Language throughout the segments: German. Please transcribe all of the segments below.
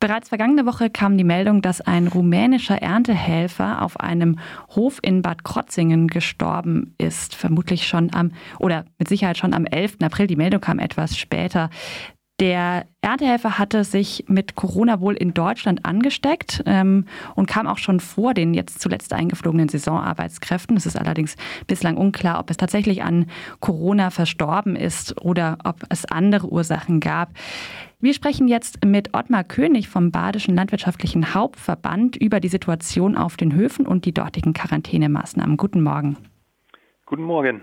Bereits vergangene Woche kam die Meldung, dass ein rumänischer Erntehelfer auf einem Hof in Bad Krotzingen gestorben ist. Vermutlich schon am, oder mit Sicherheit schon am 11. April. Die Meldung kam etwas später. Der Erntehelfer hatte sich mit Corona wohl in Deutschland angesteckt ähm, und kam auch schon vor den jetzt zuletzt eingeflogenen Saisonarbeitskräften. Es ist allerdings bislang unklar, ob es tatsächlich an Corona verstorben ist oder ob es andere Ursachen gab. Wir sprechen jetzt mit Ottmar König vom Badischen Landwirtschaftlichen Hauptverband über die Situation auf den Höfen und die dortigen Quarantänemaßnahmen. Guten Morgen. Guten Morgen.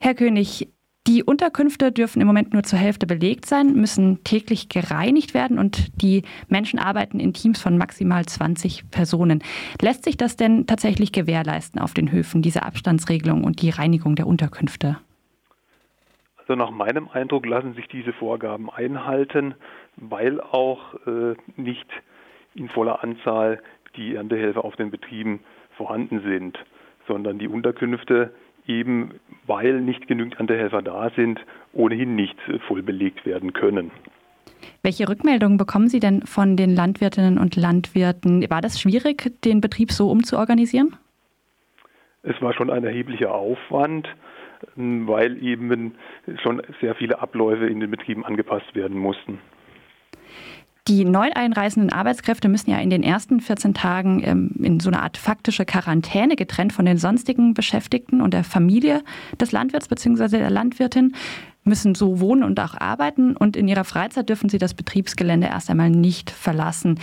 Herr König, die Unterkünfte dürfen im Moment nur zur Hälfte belegt sein, müssen täglich gereinigt werden und die Menschen arbeiten in Teams von maximal 20 Personen. Lässt sich das denn tatsächlich gewährleisten auf den Höfen, diese Abstandsregelung und die Reinigung der Unterkünfte? Also nach meinem Eindruck lassen sich diese Vorgaben einhalten, weil auch äh, nicht in voller Anzahl die Erntehelfer auf den Betrieben vorhanden sind, sondern die Unterkünfte eben, weil nicht genügend Erntehelfer da sind, ohnehin nicht voll belegt werden können. Welche Rückmeldungen bekommen Sie denn von den Landwirtinnen und Landwirten? War das schwierig, den Betrieb so umzuorganisieren? Es war schon ein erheblicher Aufwand, weil eben schon sehr viele Abläufe in den Betrieben angepasst werden mussten. Die neu einreisenden Arbeitskräfte müssen ja in den ersten 14 Tagen ähm, in so eine Art faktische Quarantäne getrennt von den sonstigen Beschäftigten und der Familie des Landwirts bzw. der Landwirtin müssen so wohnen und auch arbeiten und in ihrer Freizeit dürfen sie das Betriebsgelände erst einmal nicht verlassen.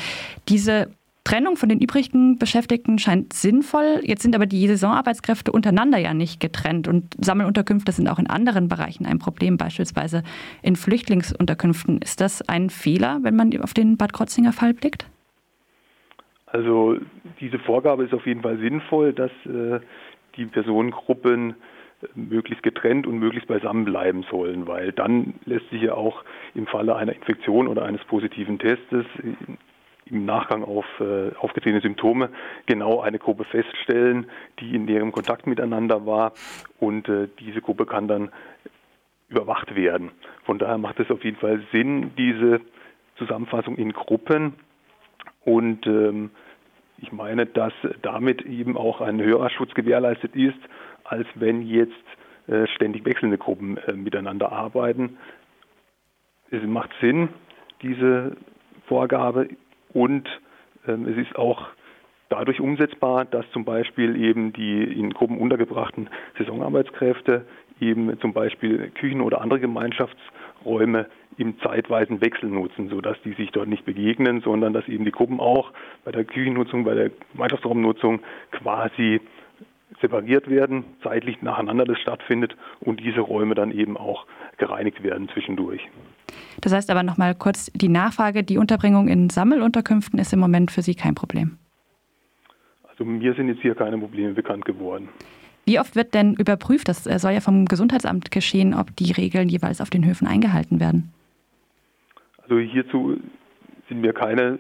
Diese Trennung von den übrigen Beschäftigten scheint sinnvoll. Jetzt sind aber die Saisonarbeitskräfte untereinander ja nicht getrennt und Sammelunterkünfte sind auch in anderen Bereichen ein Problem, beispielsweise in Flüchtlingsunterkünften. Ist das ein Fehler, wenn man auf den Bad Krotzinger Fall blickt? Also diese Vorgabe ist auf jeden Fall sinnvoll, dass äh, die Personengruppen möglichst getrennt und möglichst beisammen bleiben sollen, weil dann lässt sich ja auch im Falle einer Infektion oder eines positiven Testes im Nachgang auf äh, aufgetretene Symptome genau eine Gruppe feststellen, die in näherem Kontakt miteinander war und äh, diese Gruppe kann dann überwacht werden. Von daher macht es auf jeden Fall Sinn, diese Zusammenfassung in Gruppen und ähm, ich meine, dass damit eben auch ein höherer Schutz gewährleistet ist, als wenn jetzt äh, ständig wechselnde Gruppen äh, miteinander arbeiten. Es macht Sinn, diese Vorgabe und ähm, es ist auch dadurch umsetzbar, dass zum Beispiel eben die in Gruppen untergebrachten Saisonarbeitskräfte eben zum Beispiel Küchen oder andere Gemeinschaftsräume im zeitweisen Wechsel nutzen, sodass die sich dort nicht begegnen, sondern dass eben die Gruppen auch bei der Küchennutzung, bei der Gemeinschaftsraumnutzung quasi separiert werden, zeitlich nacheinander das stattfindet und diese Räume dann eben auch gereinigt werden zwischendurch. Das heißt aber nochmal kurz die Nachfrage, die Unterbringung in Sammelunterkünften ist im Moment für Sie kein Problem. Also mir sind jetzt hier keine Probleme bekannt geworden. Wie oft wird denn überprüft, das soll ja vom Gesundheitsamt geschehen, ob die Regeln jeweils auf den Höfen eingehalten werden? Also hierzu sind mir keine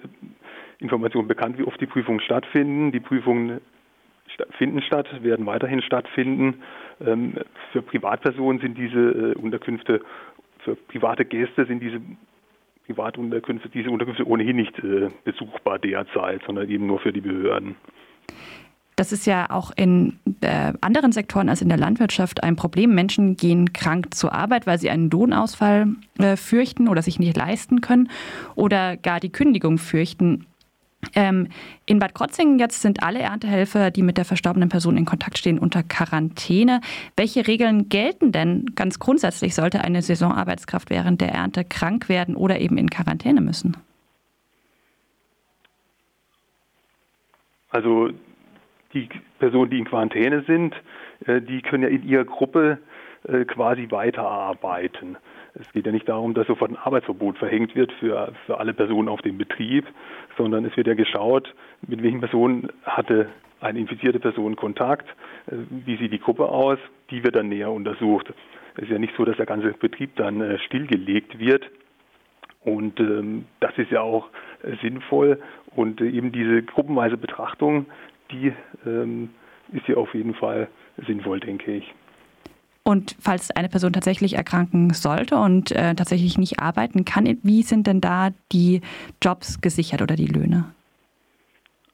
Informationen bekannt, wie oft die Prüfungen stattfinden. Die Prüfungen finden statt, werden weiterhin stattfinden. Ähm, für Privatpersonen sind diese äh, Unterkünfte für private Gäste sind diese Privatunterkünfte, diese Unterkünfte ohnehin nicht äh, besuchbar derzeit, sondern eben nur für die Behörden. Das ist ja auch in äh, anderen Sektoren als in der Landwirtschaft ein Problem. Menschen gehen krank zur Arbeit, weil sie einen Lohnausfall äh, fürchten oder sich nicht leisten können oder gar die Kündigung fürchten. Ähm, in Bad Krotzingen jetzt sind alle Erntehelfer, die mit der verstorbenen Person in Kontakt stehen, unter Quarantäne. Welche Regeln gelten denn ganz grundsätzlich? Sollte eine Saisonarbeitskraft während der Ernte krank werden oder eben in Quarantäne müssen? Also die Personen, die in Quarantäne sind, äh, die können ja in ihrer Gruppe äh, quasi weiterarbeiten. Es geht ja nicht darum, dass sofort ein Arbeitsverbot verhängt wird für, für alle Personen auf dem Betrieb, sondern es wird ja geschaut, mit welchen Personen hatte eine infizierte Person Kontakt, äh, wie sieht die Gruppe aus, die wird dann näher untersucht. Es ist ja nicht so, dass der ganze Betrieb dann äh, stillgelegt wird. Und ähm, das ist ja auch äh, sinnvoll. Und eben diese gruppenweise Betrachtung, die ähm, ist ja auf jeden Fall sinnvoll, denke ich. Und falls eine Person tatsächlich erkranken sollte und äh, tatsächlich nicht arbeiten kann, wie sind denn da die Jobs gesichert oder die Löhne?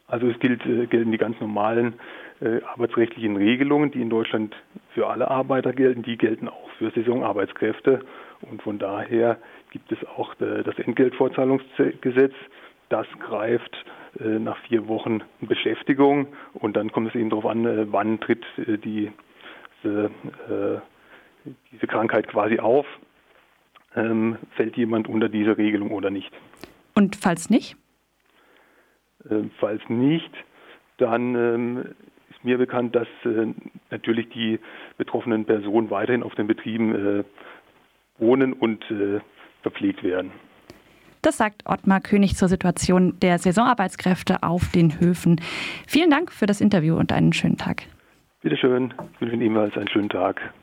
Also es gilt, äh, gelten die ganz normalen äh, arbeitsrechtlichen Regelungen, die in Deutschland für alle Arbeiter gelten, die gelten auch für Saisonarbeitskräfte. Und von daher gibt es auch äh, das Entgeltvorzahlungsgesetz, das greift äh, nach vier Wochen Beschäftigung und dann kommt es eben darauf an, äh, wann tritt die diese, diese Krankheit quasi auf. Ähm, fällt jemand unter diese Regelung oder nicht? Und falls nicht? Äh, falls nicht, dann ähm, ist mir bekannt, dass äh, natürlich die betroffenen Personen weiterhin auf den Betrieben äh, wohnen und äh, verpflegt werden. Das sagt Ottmar König zur Situation der Saisonarbeitskräfte auf den Höfen. Vielen Dank für das Interview und einen schönen Tag. Bitte schön, ich wünsche Ihnen ebenfalls einen schönen Tag.